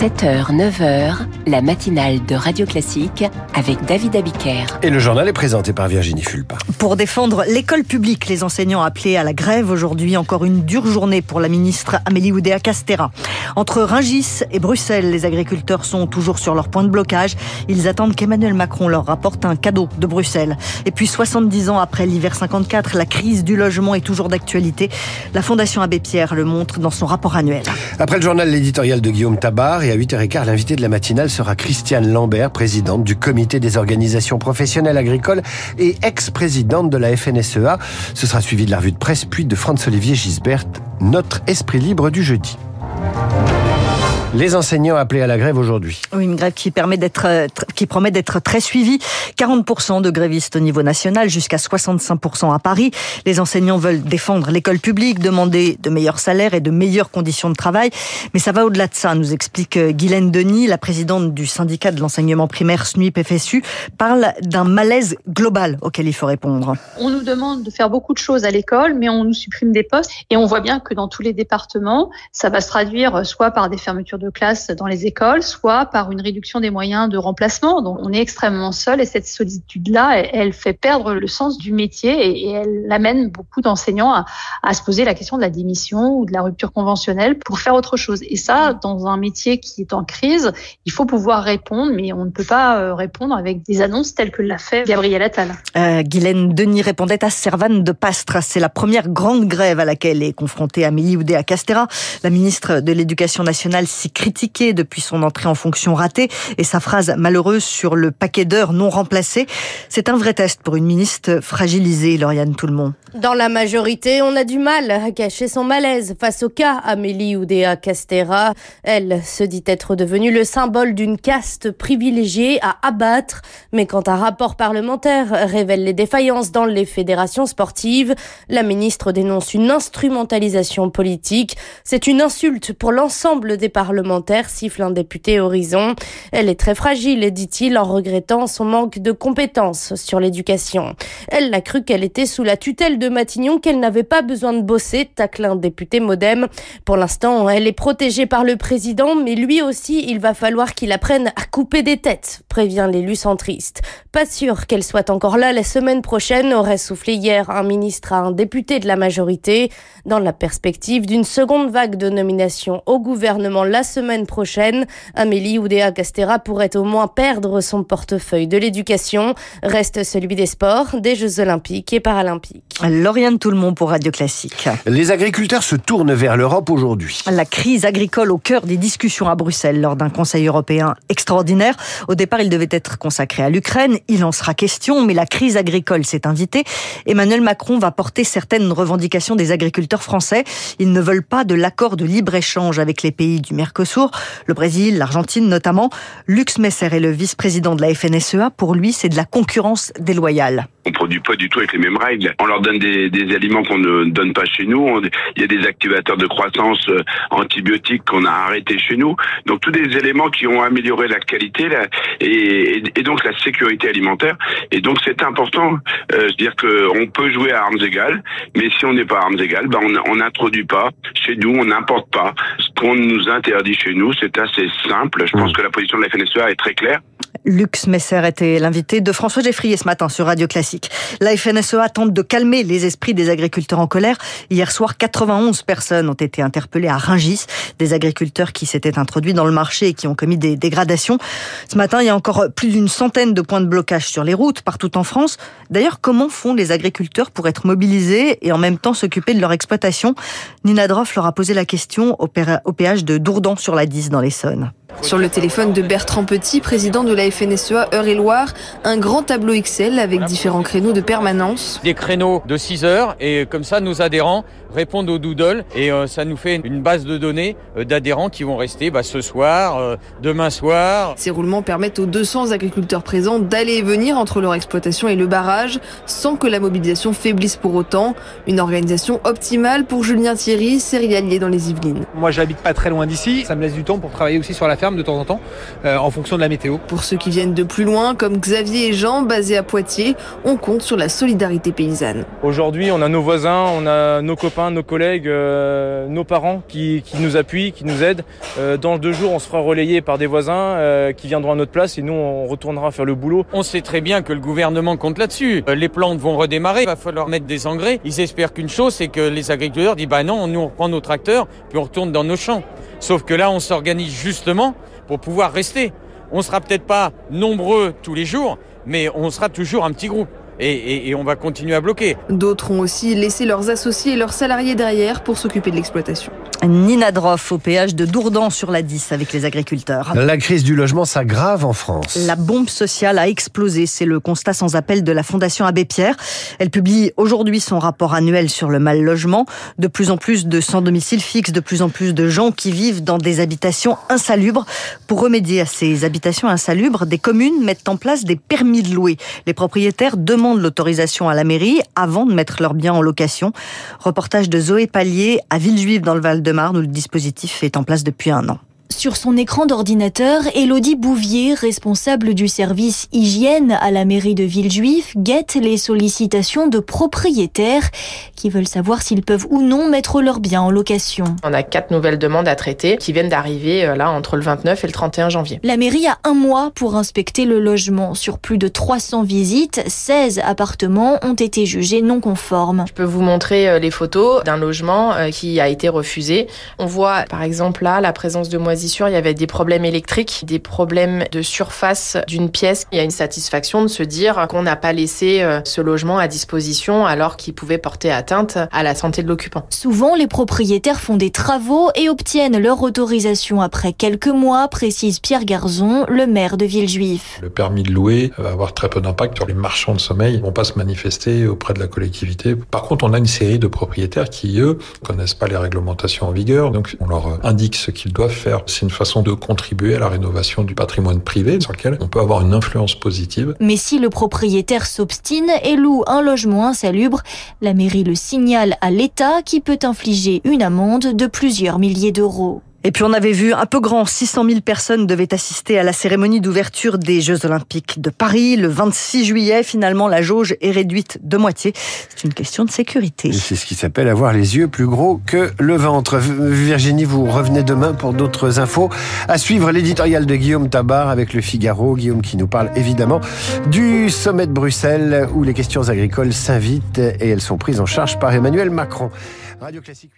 7h, 9h, la matinale de Radio Classique avec David Abiker. Et le journal est présenté par Virginie Fulpa. Pour défendre l'école publique, les enseignants appelés à la grève aujourd'hui. Encore une dure journée pour la ministre Amélie Oudéa-Castera. Entre Ringis et Bruxelles, les agriculteurs sont toujours sur leur point de blocage. Ils attendent qu'Emmanuel Macron leur rapporte un cadeau de Bruxelles. Et puis 70 ans après l'hiver 54, la crise du logement est toujours d'actualité. La Fondation Abbé Pierre le montre dans son rapport annuel. Après le journal, l'éditorial de Guillaume Tabar et à 8h15, l'invité de la matinale sera Christiane Lambert, présidente du comité des organisations professionnelles agricoles et ex-présidente de la FNSEA. Ce sera suivi de la revue de presse puis de Franz-Olivier Gisbert, notre esprit libre du jeudi. Les enseignants appelés à la grève aujourd'hui. Oui, une grève qui permet euh, qui promet d'être très suivie. 40% de grévistes au niveau national, jusqu'à 65% à Paris. Les enseignants veulent défendre l'école publique, demander de meilleurs salaires et de meilleures conditions de travail. Mais ça va au-delà de ça, nous explique euh, Guylaine Denis, la présidente du syndicat de l'enseignement primaire SNUIP-FSU, parle d'un malaise global auquel il faut répondre. On nous demande de faire beaucoup de choses à l'école, mais on nous supprime des postes. Et on voit bien que dans tous les départements, ça va se traduire soit par des fermetures de classe dans les écoles, soit par une réduction des moyens de remplacement. Donc on est extrêmement seul et cette solitude-là, elle, fait perdre le sens du métier et, elle amène beaucoup d'enseignants à, se poser la question de la démission ou de la rupture conventionnelle pour faire autre chose. Et ça, dans un métier qui est en crise, il faut pouvoir répondre, mais on ne peut pas euh, répondre avec des annonces telles que l'a fait Gabriel Attal. Euh, Guylaine Denis répondait à Servane de Pastre. C'est la première grande grève à laquelle est confrontée Amélie Oudéa-Castera. La ministre de l'Éducation nationale s'y critiqué depuis son entrée en fonction ratée et sa phrase malheureuse sur le paquet d'heures non remplacé. C'est un vrai test pour une ministre fragilisée, Lauriane Tout-le-monde. Dans la majorité, on a du mal à cacher son malaise face au cas Amélie Oudéa Castera. Elle se dit être devenue le symbole d'une caste privilégiée à abattre. Mais quand un rapport parlementaire révèle les défaillances dans les fédérations sportives, la ministre dénonce une instrumentalisation politique. C'est une insulte pour l'ensemble des parlementaires, siffle un député Horizon. Elle est très fragile, dit-il, en regrettant son manque de compétences sur l'éducation. Elle a cru qu'elle était sous la tutelle de Matignon qu'elle n'avait pas besoin de bosser, tacle un député modem. Pour l'instant, elle est protégée par le président, mais lui aussi, il va falloir qu'il apprenne à couper des têtes, prévient l'élu centriste. Pas sûr qu'elle soit encore là la semaine prochaine, aurait soufflé hier un ministre à un député de la majorité, dans la perspective d'une seconde vague de nomination au gouvernement la semaine prochaine. Amélie Oudéa Castera pourrait au moins perdre son portefeuille de l'éducation. Reste celui des sports, des Jeux olympiques et paralympiques. Lauriane Tout-le-Monde pour Radio Classique. Les agriculteurs se tournent vers l'Europe aujourd'hui. La crise agricole au cœur des discussions à Bruxelles lors d'un Conseil européen extraordinaire. Au départ, il devait être consacré à l'Ukraine. Il en sera question, mais la crise agricole s'est invitée. Emmanuel Macron va porter certaines revendications des agriculteurs français. Ils ne veulent pas de l'accord de libre-échange avec les pays du Mercosur, le Brésil, l'Argentine notamment. Lux Messer est le vice-président de la FNSEA. Pour lui, c'est de la concurrence déloyale. On produit pas du tout avec les mêmes règles. On leur donne des, des aliments qu'on ne donne pas chez nous. On, il y a des activateurs de croissance euh, antibiotiques qu'on a arrêtés chez nous. Donc tous des éléments qui ont amélioré la qualité la, et, et, donc la sécurité alimentaire. Et donc c'est important, euh, dire qu'on peut jouer à armes égales, mais si on n'est pas à armes égales, ben on n'introduit pas chez nous, on n'importe pas. Ce qu'on nous interdit chez nous, c'est assez simple. Je pense que la position de la FNSEA est très claire. Lux Messer était l'invité de François Geffrier ce matin sur Radio Classique. La FNSEA tente de calmer les esprits des agriculteurs en colère. Hier soir, 91 personnes ont été interpellées à Ringis, des agriculteurs qui s'étaient introduits dans le marché et qui ont commis des dégradations. Ce matin, il y a encore plus d'une centaine de points de blocage sur les routes partout en France. D'ailleurs, comment font les agriculteurs pour être mobilisés et en même temps s'occuper de leur exploitation? Nina Droff leur a posé la question au péage de Dourdan sur la 10 dans l'Essonne. Sur le téléphone de Bertrand Petit, président de la FNSEA Eure-et-Loire, un grand tableau Excel avec différents créneaux de permanence. Des créneaux de 6 heures et comme ça nos adhérents répondent au doodle et euh, ça nous fait une base de données euh, d'adhérents qui vont rester bah, ce soir, euh, demain soir. Ces roulements permettent aux 200 agriculteurs présents d'aller et venir entre leur exploitation et le barrage sans que la mobilisation faiblisse pour autant. Une organisation optimale pour Julien Thierry, céréalier dans les Yvelines. Moi j'habite pas très loin d'ici, ça me laisse du temps pour travailler aussi sur la ferme de temps en temps en fonction de la météo. Pour ceux qui viennent de plus loin, comme Xavier et Jean, basés à Poitiers, on compte sur la solidarité paysanne. Aujourd'hui, on a nos voisins, on a nos copains, nos collègues, nos parents qui, qui, nous appuient, qui nous aident. dans deux jours, on se fera relayer par des voisins qui viendront à notre place et nous, on retournera faire le boulot. On sait très bien que le gouvernement compte là-dessus. Les plantes vont redémarrer, il va falloir mettre des engrais. Ils espèrent qu'une chose, c'est que les agriculteurs disent bah non, nous on reprend nos tracteurs, puis on retourne dans nos champs. Sauf que là, on s'organise justement pour pouvoir rester. On sera peut-être pas nombreux tous les jours, mais on sera toujours un petit groupe et, on va continuer à bloquer. D'autres ont aussi laissé leurs associés et leurs salariés derrière pour s'occuper de l'exploitation. Nina Droff au péage de Dourdan sur la 10 avec les agriculteurs. La crise du logement s'aggrave en France. La bombe sociale a explosé, c'est le constat sans appel de la Fondation Abbé Pierre. Elle publie aujourd'hui son rapport annuel sur le mal logement. De plus en plus de sans domicile fixe, de plus en plus de gens qui vivent dans des habitations insalubres. Pour remédier à ces habitations insalubres, des communes mettent en place des permis de louer. Les propriétaires demandent de l'autorisation à la mairie avant de mettre leurs biens en location. Reportage de Zoé Pallier à Villejuif dans le Val-de-Marne où le dispositif est en place depuis un an. Sur son écran d'ordinateur, Elodie Bouvier, responsable du service hygiène à la mairie de Villejuif, guette les sollicitations de propriétaires qui veulent savoir s'ils peuvent ou non mettre leurs biens en location. On a quatre nouvelles demandes à traiter qui viennent d'arriver euh, là entre le 29 et le 31 janvier. La mairie a un mois pour inspecter le logement. Sur plus de 300 visites, 16 appartements ont été jugés non conformes. Je peux vous montrer euh, les photos d'un logement euh, qui a été refusé. On voit par exemple là la présence de moisissures il y avait des problèmes électriques, des problèmes de surface d'une pièce. Il y a une satisfaction de se dire qu'on n'a pas laissé euh, ce logement à disposition alors qu'il pouvait porter atteinte à la santé de l'occupant. Souvent, les propriétaires font des travaux et obtiennent leur autorisation après quelques mois, précise Pierre Garzon, le maire de Villejuif. Le permis de louer va avoir très peu d'impact sur les marchands de sommeil. Ils vont pas se manifester auprès de la collectivité. Par contre, on a une série de propriétaires qui, eux, connaissent pas les réglementations en vigueur. Donc, on leur indique ce qu'ils doivent faire c'est une façon de contribuer à la rénovation du patrimoine privé sur lequel on peut avoir une influence positive. Mais si le propriétaire s'obstine et loue un logement insalubre, la mairie le signale à l'État qui peut infliger une amende de plusieurs milliers d'euros. Et puis on avait vu un peu grand, 600 000 personnes devaient assister à la cérémonie d'ouverture des Jeux Olympiques de Paris le 26 juillet. Finalement, la jauge est réduite de moitié. C'est une question de sécurité. C'est ce qui s'appelle avoir les yeux plus gros que le ventre. Virginie, vous revenez demain pour d'autres infos. À suivre l'éditorial de Guillaume Tabar avec le Figaro. Guillaume qui nous parle évidemment du sommet de Bruxelles où les questions agricoles s'invitent et elles sont prises en charge par Emmanuel Macron. Radio Classique